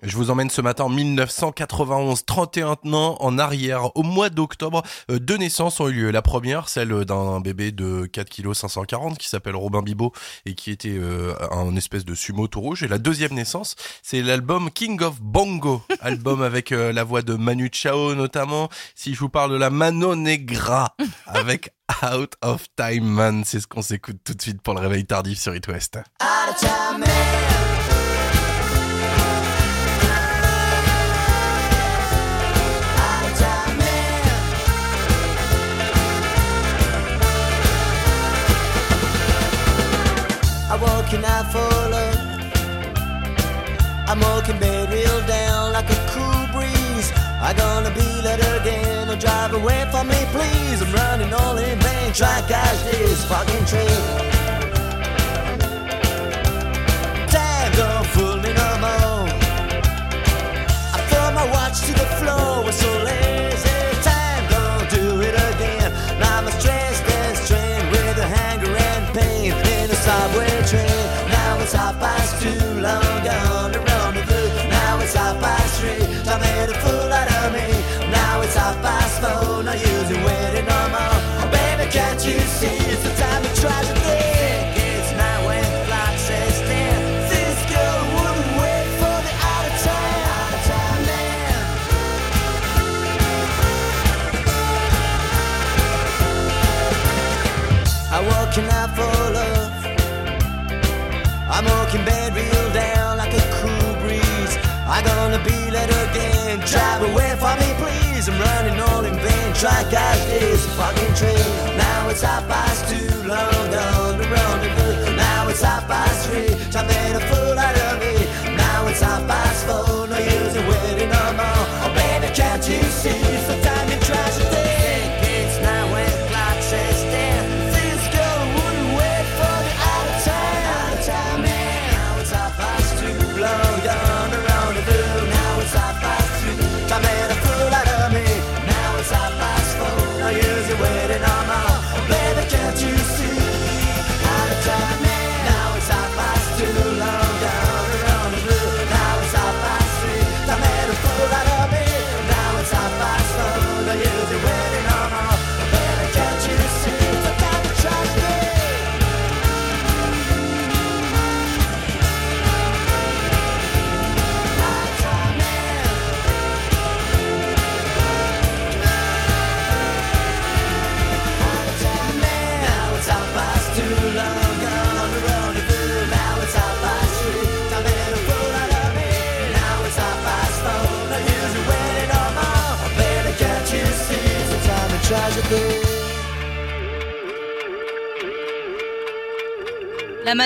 Je vous emmène ce matin en 1991, 31 ans en arrière. Au mois d'octobre, euh, deux naissances ont eu lieu. La première, celle d'un bébé de 4 kg 540 qui s'appelle Robin Bibot et qui était euh, un espèce de sumo tout rouge. Et la deuxième naissance, c'est l'album King of Bongo, album avec euh, la voix de Manu Chao notamment. Si je vous parle de la Mano Negra avec Out of Time Man, c'est ce qu'on s'écoute tout de suite pour le réveil tardif sur It West. Out for love. I'm walking bed real down like a cool breeze. I'm gonna be let again. Don't drive away from me, please. I'm running all in vain. Try catch this fucking train. Half past in waiting no more. Baby, can't you see it's time of tragedy? When. This girl wouldn't wait for the out of time, out of time man. I'm walking. I'm walking bed real down I'm gonna be let again. Drive away from me, please. I'm running all in vain. To catch this fucking train. Now it's half past two, long gone to rendezvous. Now it's half past three. I made a fool out of me. Now it's half past four.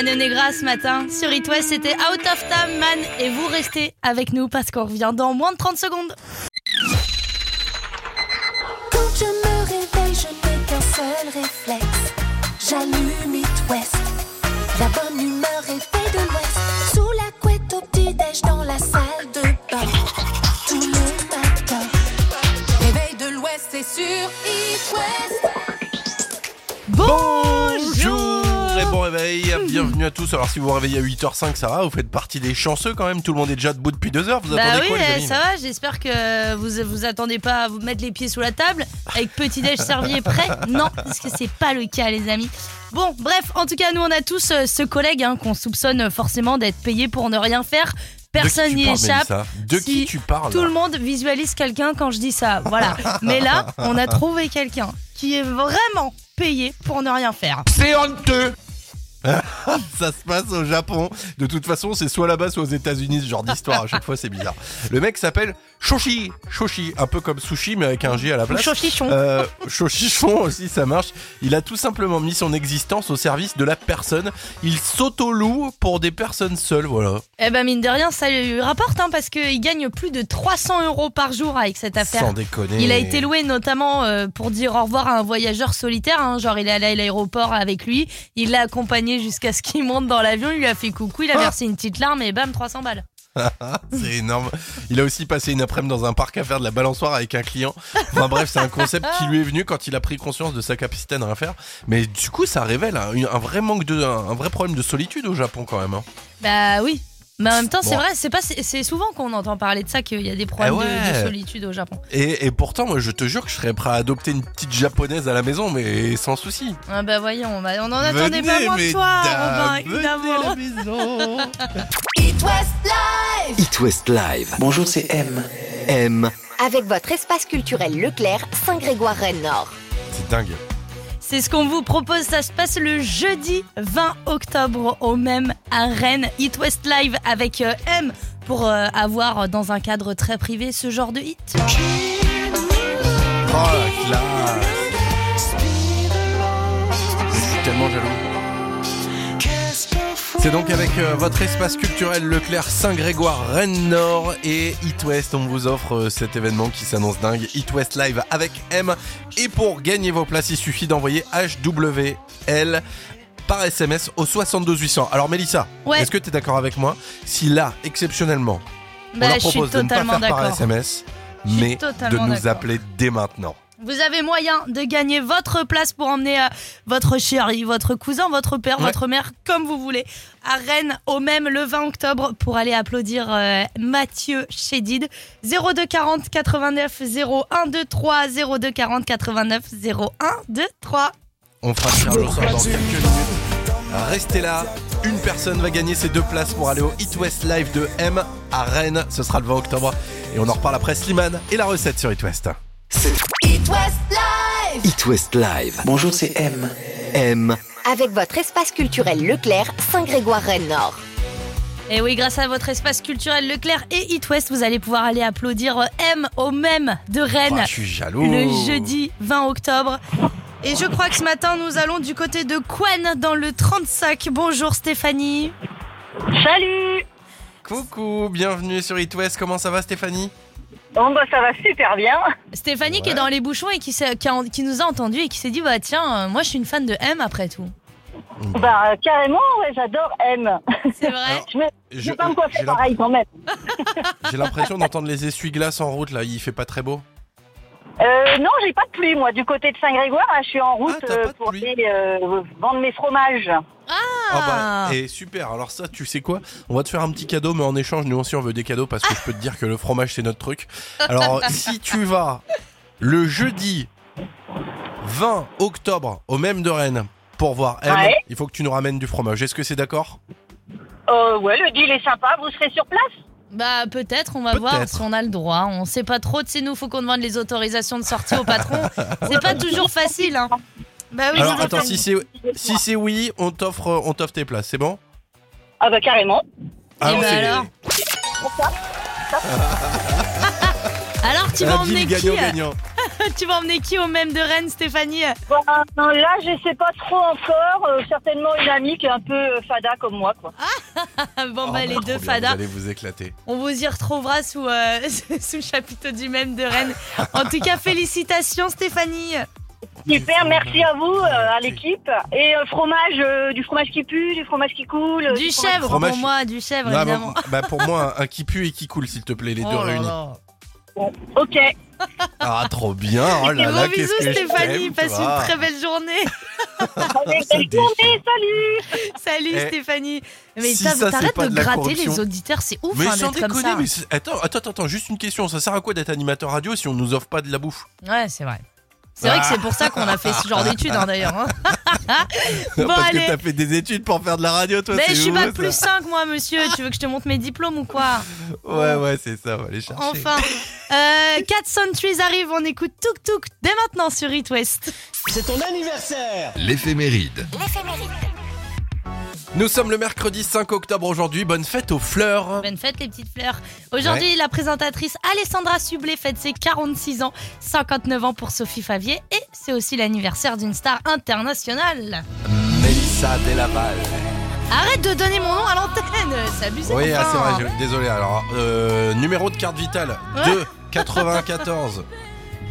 Mano Negra ce matin sur It West, c'était Out of Time Man et vous restez avec nous parce qu'on revient dans moins de 30 secondes. Quand je me réveille, je n'ai qu'un seul réflexe. Bienvenue à tous. Alors si vous vous réveillez à 8h05, ça va, vous faites partie des chanceux quand même, tout le monde est déjà debout depuis 2 heures, vous Bah attendez oui, quoi les euh, amis ça va, j'espère que vous vous attendez pas à vous mettre les pieds sous la table avec petit déj servi et prêt. Non, parce que c'est pas le cas les amis. Bon, bref, en tout cas, nous on a tous euh, ce collègue hein, qu'on soupçonne forcément d'être payé pour ne rien faire. Personne n'y parles, échappe. De qui tu parles Tout le monde visualise quelqu'un quand je dis ça. Voilà. Mais là, on a trouvé quelqu'un qui est vraiment payé pour ne rien faire. C'est honteux ça se passe au Japon. De toute façon, c'est soit là-bas, soit aux États-Unis, ce genre d'histoire. À chaque fois, c'est bizarre. Le mec s'appelle Shoshi. Shoshi, un peu comme sushi, mais avec un G à la place. Shochichon. Euh, Shochichon aussi, ça marche. Il a tout simplement mis son existence au service de la personne. Il s'auto-loue pour des personnes seules, voilà. Eh ben mine de rien, ça lui rapporte hein, parce qu'il gagne plus de 300 euros par jour avec cette affaire. Sans déconner. Il a été loué notamment euh, pour dire au revoir à un voyageur solitaire. hein, genre il est allé à l'aéroport avec lui, il l'a accompagné jusqu'à ce qu'il monte dans l'avion, il lui a fait coucou, il a versé une petite larme et bam 300 balles. c'est énorme. Il a aussi passé une après-midi dans un parc à faire de la balançoire avec un client. Enfin bref, c'est un concept qui lui est venu quand il a pris conscience de sa capacité à ne rien faire. Mais du coup, ça révèle un, un vrai manque de, un vrai problème de solitude au Japon quand même. hein. Bah oui. Mais en même temps, c'est vrai, c'est pas, c'est souvent qu'on entend parler de ça qu'il y a des problèmes Eh de- de, solitude au Japon. Et, et pourtant, moi, je te jure que je serais prêt à adopter une petite japonaise à la maison, mais sans souci. Ah bah voyons, bah, on en attendait pas moins de toi, Robin, évidemment. la maison. It West Live It West Live. Bonjour, c'est M. M. Avec votre espace culturel Leclerc, Saint-Grégoire-Rennes-Nord. C'est dingue. C'est ce qu'on vous propose, ça se passe le jeudi 20 octobre au même à Rennes, It West Live avec euh, M pour euh, avoir dans un cadre très privé ce genre de hit. Oh. C'est donc avec euh, votre espace culturel Leclerc Saint-Grégoire Rennes Nord et It West. On vous offre euh, cet événement qui s'annonce dingue. It West Live avec M. Et pour gagner vos places, il suffit d'envoyer HWL par SMS au 62 800. Alors Mélissa, Ouais. est-ce que tu es d'accord avec moi? Si là, exceptionnellement, on Bah, leur propose de ne pas totalement faire par. SMS, mais de nous appeler dès maintenant. Vous avez moyen de gagner votre place pour emmener euh, votre chéri, votre cousin, votre père, Ouais. votre mère, comme vous voulez, à Rennes au même le 20 octobre pour aller applaudir euh, Mathieu Chédid. 02 40 89 01 23 02 40 89 01 23. On fera le tirage au sort dans quelques minutes. Restez là. Une personne va gagner ses deux places pour aller au It West Live de M à Rennes. Ce sera le 20 octobre. Et on en reparle après Slimane et la recette sur It West. It West Live It West Live. Bonjour, c'est M. M. Avec votre espace culturel Leclerc, Saint-Grégoire-Rennes-Nord. Et oui, grâce à votre espace culturel Leclerc et It West, vous allez pouvoir aller applaudir M au même de Rennes. Ah, je suis jaloux. le jeudi 20 octobre. Et je crois que ce matin, nous allons du côté de Quen dans le 35. Bonjour Stéphanie. Salut Coucou, bienvenue sur It West. Comment ça va Stéphanie? Bon bah ça va super bien. Stéphanie qui est dans les bouchons et qui, s'est- qui, a- qui nous a entendu et qui s'est dit bah tiens, euh, moi je suis une fan de M après tout. Bah carrément, ouais, j'adore M. C'est vrai Je vais, je je- vais pas me coiffer j'ai pareil quand même. J'ai l'impression d'entendre les essuie-glaces en route là. Il fait pas très beau. Euh, non, j'ai pas de pluie moi du côté de Saint-Grégoire. Là, je suis en route Ah, t'as euh, pas de pour pluie. aller euh, vendre mes fromages. Ah bah, et super. Alors ça, tu sais quoi? On va te faire un petit cadeau, mais en échange, nous aussi, on veut des cadeaux parce que je peux te dire que le fromage, c'est notre truc. Alors, si tu vas le jeudi 20 octobre au même de Rennes pour voir M, Ouais. il faut que tu nous ramènes du fromage. Est-ce que c'est d'accord? Euh, ouais, le deal est sympa. Vous serez sur place? Bah peut-être, on va voir si on a le droit. On sait pas trop, de sais nous, faut qu'on demande les autorisations de sortie au patron. C'est pas toujours facile, hein. Bah oui, Alors attends, si c'est si c'est oui, on t'offre on t'offre tes places, c'est bon? Ah bah carrément. Alors, bah c'est- alors Alors tu vas emmener deal qui euh gagnant-gagnant. Tu vas emmener qui au même de Rennes, Stéphanie? Bah, non, là, je sais pas trop encore. Euh, certainement une amie qui est un peu euh, fada comme moi, quoi. Bon bah Oh, les trop deux fadas. Vous allez vous éclater. On vous y retrouvera sous, euh, sous le chapiteau du même de Rennes. En tout cas, félicitations Stéphanie. Super, merci à vous, euh, à l'équipe. Et euh, fromage, euh, du fromage qui pue, du fromage qui coule. Du chèvre Fromage- pour moi, du chèvre Non, évidemment. bah, bah, pour moi, un qui pue et qui coule, s'il te plaît, les deux Oh là réunis. là. Ok. Ah, trop bien. Oh là Gros là, bisous qu'est-ce que je Stéphanie, t'aime, passe toi. une très belle journée. Allez, belle déchire. journée, salut Salut Eh, Stéphanie. Mais si t'as- ça, c'est t'arrêtes pas de, de la gratter corruption. les auditeurs, c'est ouf Mais hein, sans d'être comme déconner, ça. mais c'est- attends, attends, attends, juste une question. Ça sert à quoi d'être animateur radio si on nous offre pas de la bouffe? Ouais, c'est vrai. C'est vrai que c'est pour ça qu'on a fait ce genre d'études hein, d'ailleurs. hein. bon Parce allez. que t'as fait des études pour faire de la radio, toi. Mais c'est je suis ouf, bac ça. plus 5 moi monsieur, tu veux que je te montre mes diplômes ou quoi Ouais, ouais, c'est ça, on va aller chercher. Enfin, euh, Cat Centuries arrive, on écoute Tuk Tuk dès maintenant sur It West. C'est ton anniversaire L'éphéméride. Nous sommes le mercredi 5 octobre aujourd'hui. Bonne fête aux fleurs. Bonne fête les petites fleurs. Aujourd'hui, la présentatrice Alessandra Sublet fête ses 46 ans, 59 ans pour Sophie Favier et c'est aussi l'anniversaire d'une star internationale. Mélissa Delaval. Arrête de donner mon nom à l'antenne, c'est abusé. Oui, ah, c'est enfin. vrai, je- désolé. Alors, euh, numéro de carte vitale Ouais. 2 94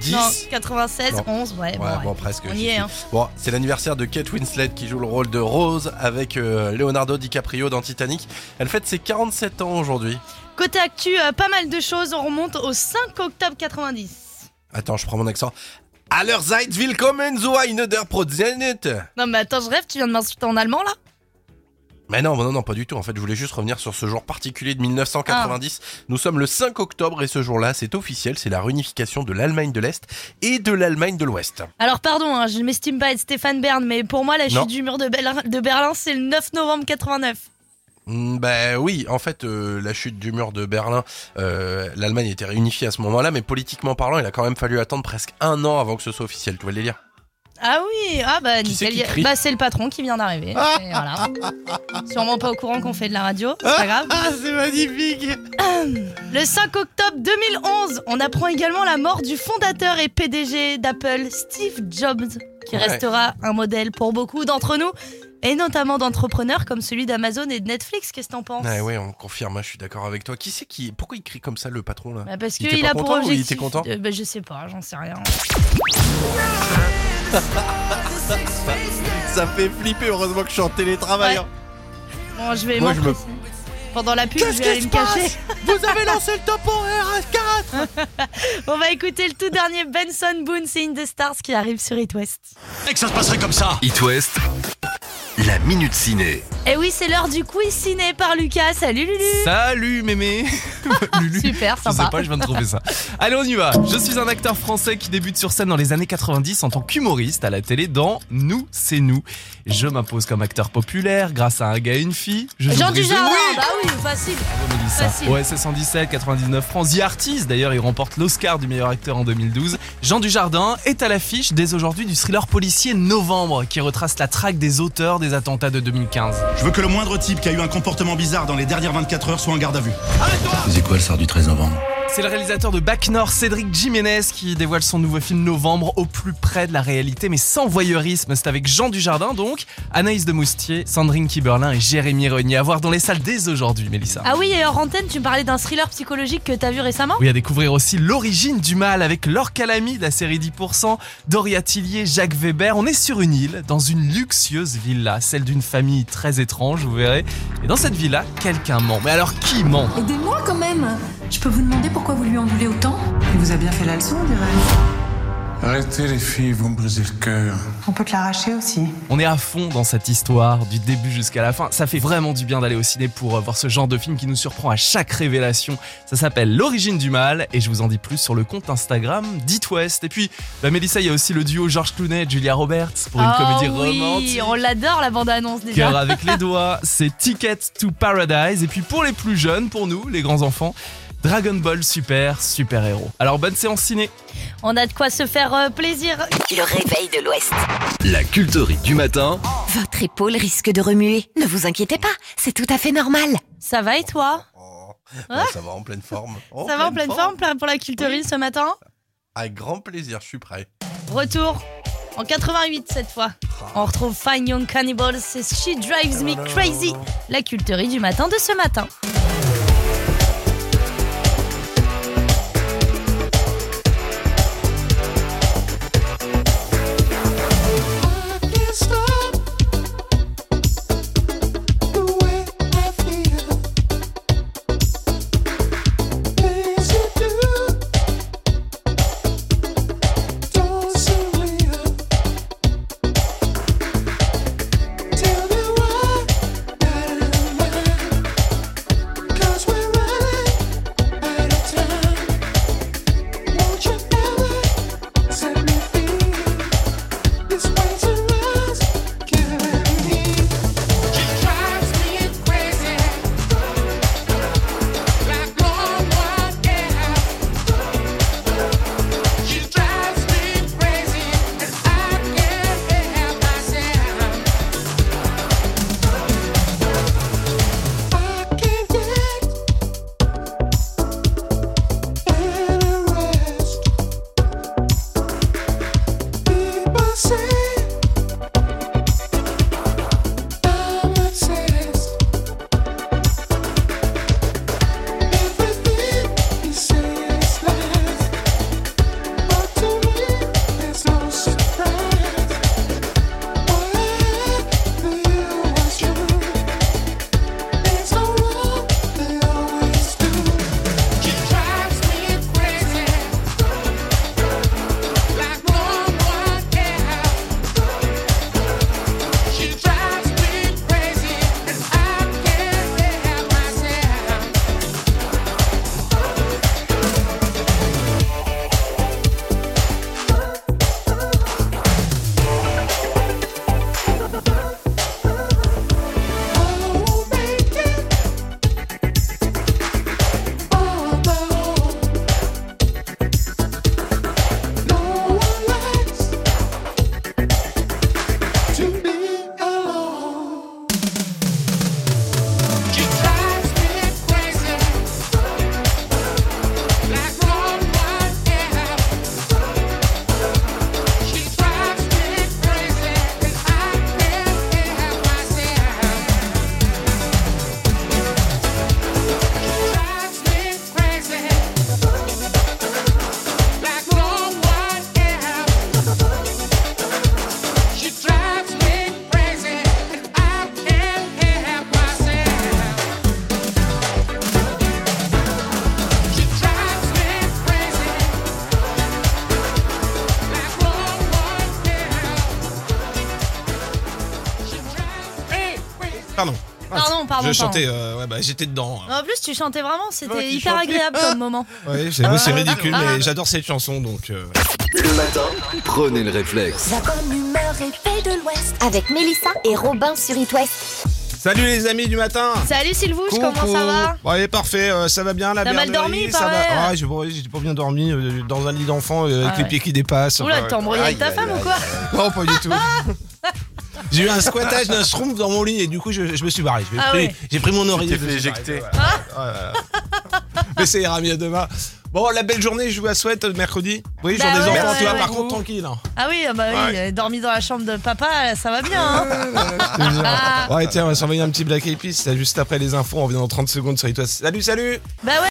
10. Non, 96, Non. 11, ouais, bon, Ouais, ouais. bon, presque. On y est, hein. Bon, c'est l'anniversaire de Kate Winslet qui joue le rôle de Rose avec euh, Leonardo DiCaprio dans Titanic. Elle fête ses 47 ans aujourd'hui. Côté actu, euh, pas mal de choses, on remonte au 5 octobre 90. Attends, je prends mon accent. Allerseits willkommen zu einer der Prozent. Non mais attends, je rêve, tu viens de m'insulter en allemand là Mais non, non, non, pas du tout. En fait, je voulais juste revenir sur ce jour particulier de 1990. Nous sommes le 5 octobre et ce jour-là, c'est officiel, c'est la réunification de l'Allemagne de l'Est et de l'Allemagne de l'Ouest. Alors pardon, hein, je ne m'estime pas être Stéphane Bern, mais pour moi la chute Non. du mur de, Berlin- de Berlin c'est le 9 novembre 89. Mm, Bah oui, en fait, euh, la chute du mur de Berlin, euh, l'Allemagne était réunifiée à ce moment-là, mais politiquement parlant, il a quand même fallu attendre presque un an avant que ce soit officiel. Tu vois le délire? Ah oui, ah bah Qui c'est nickel. qui y a- crie Bah c'est le patron qui vient d'arriver. Et voilà. Sûrement pas au courant qu'on fait de la radio, c'est pas grave. Ah, c'est magnifique Le 5 octobre 2011, on apprend également la mort du fondateur et PDG d'Apple, Steve Jobs, qui Ouais. restera un modèle pour beaucoup d'entre nous, et notamment d'entrepreneurs comme celui d'Amazon et de Netflix. Qu'est-ce que t'en penses? Ouais, ouais, on confirme, hein, je suis d'accord avec toi. Qui c'est qui. Pourquoi il crie comme ça, le patron, là? Bah, Parce Il était qu'il pas a pour content ou il objectif. était content? Euh, bah, je sais pas, j'en sais rien. Ça fait flipper, heureusement que je suis en télétravail. hein. Bon, je vais Moi, je me- m'empresser. Pendant la pub, je vais aller me cacher. Vous avez lancé le temporaire à 4 On va écouter le tout dernier Benson Boone, c'est In the Stars qui arrive sur It West. Et que ça se passerait comme ça It West, la minute ciné. Et oui, c'est l'heure du quiz ciné par Lucas. Salut Lulu Salut mémé Lulu. Super Je sympa. sais pas, je viens de trouver ça. Allez, on y va. Je suis un acteur français qui débute sur scène dans les années 90 en tant qu'humoriste à la télé dans Nous, c'est nous. Je m'impose comme acteur populaire grâce à un gars et une fille. Je Jean. Dujardin, Oui bah oui, facile. Facile. OSS 117, 99 francs. The Artist, d'ailleurs, il remporte l'Oscar du meilleur acteur en 2012. Jean Dujardin est à l'affiche dès aujourd'hui du thriller policier Novembre, qui retrace la traque des auteurs des attentats de 2015. Je veux que le moindre type qui a eu un comportement bizarre dans les dernières 24 heures soit en garde à vue. C'est quoi le sort du 13 novembre? C'est le réalisateur de Bac Nord, Cédric Jiménez, qui dévoile son nouveau film Novembre au plus près de la réalité, mais sans voyeurisme. C'est avec Jean Dujardin, donc, Anaïs de Moustier, Sandrine Kiberlin et Jérémy Renier. À voir dans les salles dès aujourd'hui, Mélissa. Ah oui, et hors antenne, tu me parlais d'un thriller psychologique que t'as vu récemment? Oui, à découvrir aussi l'origine du mal avec Laure Calamy de la série 10%, Doria Tillier, Jacques Weber. On est sur une île, dans une luxueuse villa, celle d'une famille très étrange, vous verrez. Et dans cette villa, quelqu'un ment. Mais alors qui ment? Aidez-moi quand même Je peux vous demander pourquoi vous lui en voulez autant Il vous a bien fait la leçon, on dirait. Arrêtez les filles, vous me brisez le cœur. On peut te l'arracher aussi. On est à fond dans cette histoire, du début jusqu'à la fin. Ça fait vraiment du bien d'aller au ciné pour euh, voir ce genre de film qui nous surprend à chaque révélation. Ça s'appelle L'origine du mal et je vous en dis plus sur le compte Instagram d'It West. Et puis, bah Mélissa, il y a aussi le duo George Clooney et Julia Roberts pour une Oh comédie oui, romantique. on l'adore la bande-annonce déjà. Cœur avec les doigts, c'est Ticket to Paradise. Et puis pour les plus jeunes, pour nous, les grands enfants, Dragon Ball Super, super héros. Alors bonne séance ciné. On a de quoi se faire euh, plaisir. Le réveil de l'Ouest. La culterie du matin Votre épaule risque de remuer. Ne vous inquiétez pas, c'est tout à fait normal. Ça va et toi Ouais, Ça va en pleine forme. Ça va en pleine forme plein pour la culterie ce matin Avec grand plaisir, je suis prêt. Retour en 88 cette fois. On retrouve Fine Young Cannibals, c'est She Drives Me Crazy, la culterie du matin de ce matin. Je chantais, euh, ouais, bah, j'étais dedans. En plus, tu chantais vraiment, c'était Ouais, tu hyper chantais. agréable comme moment. Ouais, j'avoue, c'est ridicule, Ah. mais j'adore cette chanson, donc. euh, Le matin, prenez le réflexe. La bonne humeur est faite de l'Ouest. Avec Mélissa et Robin sur It West. Salut les amis du matin Salut Sylvouche, comment ça va Ouais, parfait, euh, ça va bien la T'as mal bernerie, dormi, ça paraît. va. Ah, j'ai ouais, j'ai pas bien dormi euh, dans un lit d'enfant euh, avec Ah les ouais. pieds qui dépassent. Oula, Enfin, t'es embrouillé avec ta aïe, femme aïe, ou quoi aïe. Non, pas du tout. J'ai eu un squattage d'un schtroumpf dans mon lit et du coup je, je me suis barré. J'ai Ah pris, ouais. pris mon oreiller. t'es je me fait suis éjecter. barré, voilà. Ouais, voilà. Mais ça ira mieux demain. Bon, la belle journée, je vous la souhaite euh, mercredi. Oui, Bah jour des enfants, ouais, tu vois, ouais. par contre tranquille. hein. Ah oui, ah bah oui, euh, dormi dans la chambre de papa, ça va bien. Hein jure. Ouais, tiens, on va s'envoyer un petit Black Eyed Peas, juste après les infos, on revient dans 30 secondes sur West. Salut, salut bah ouais.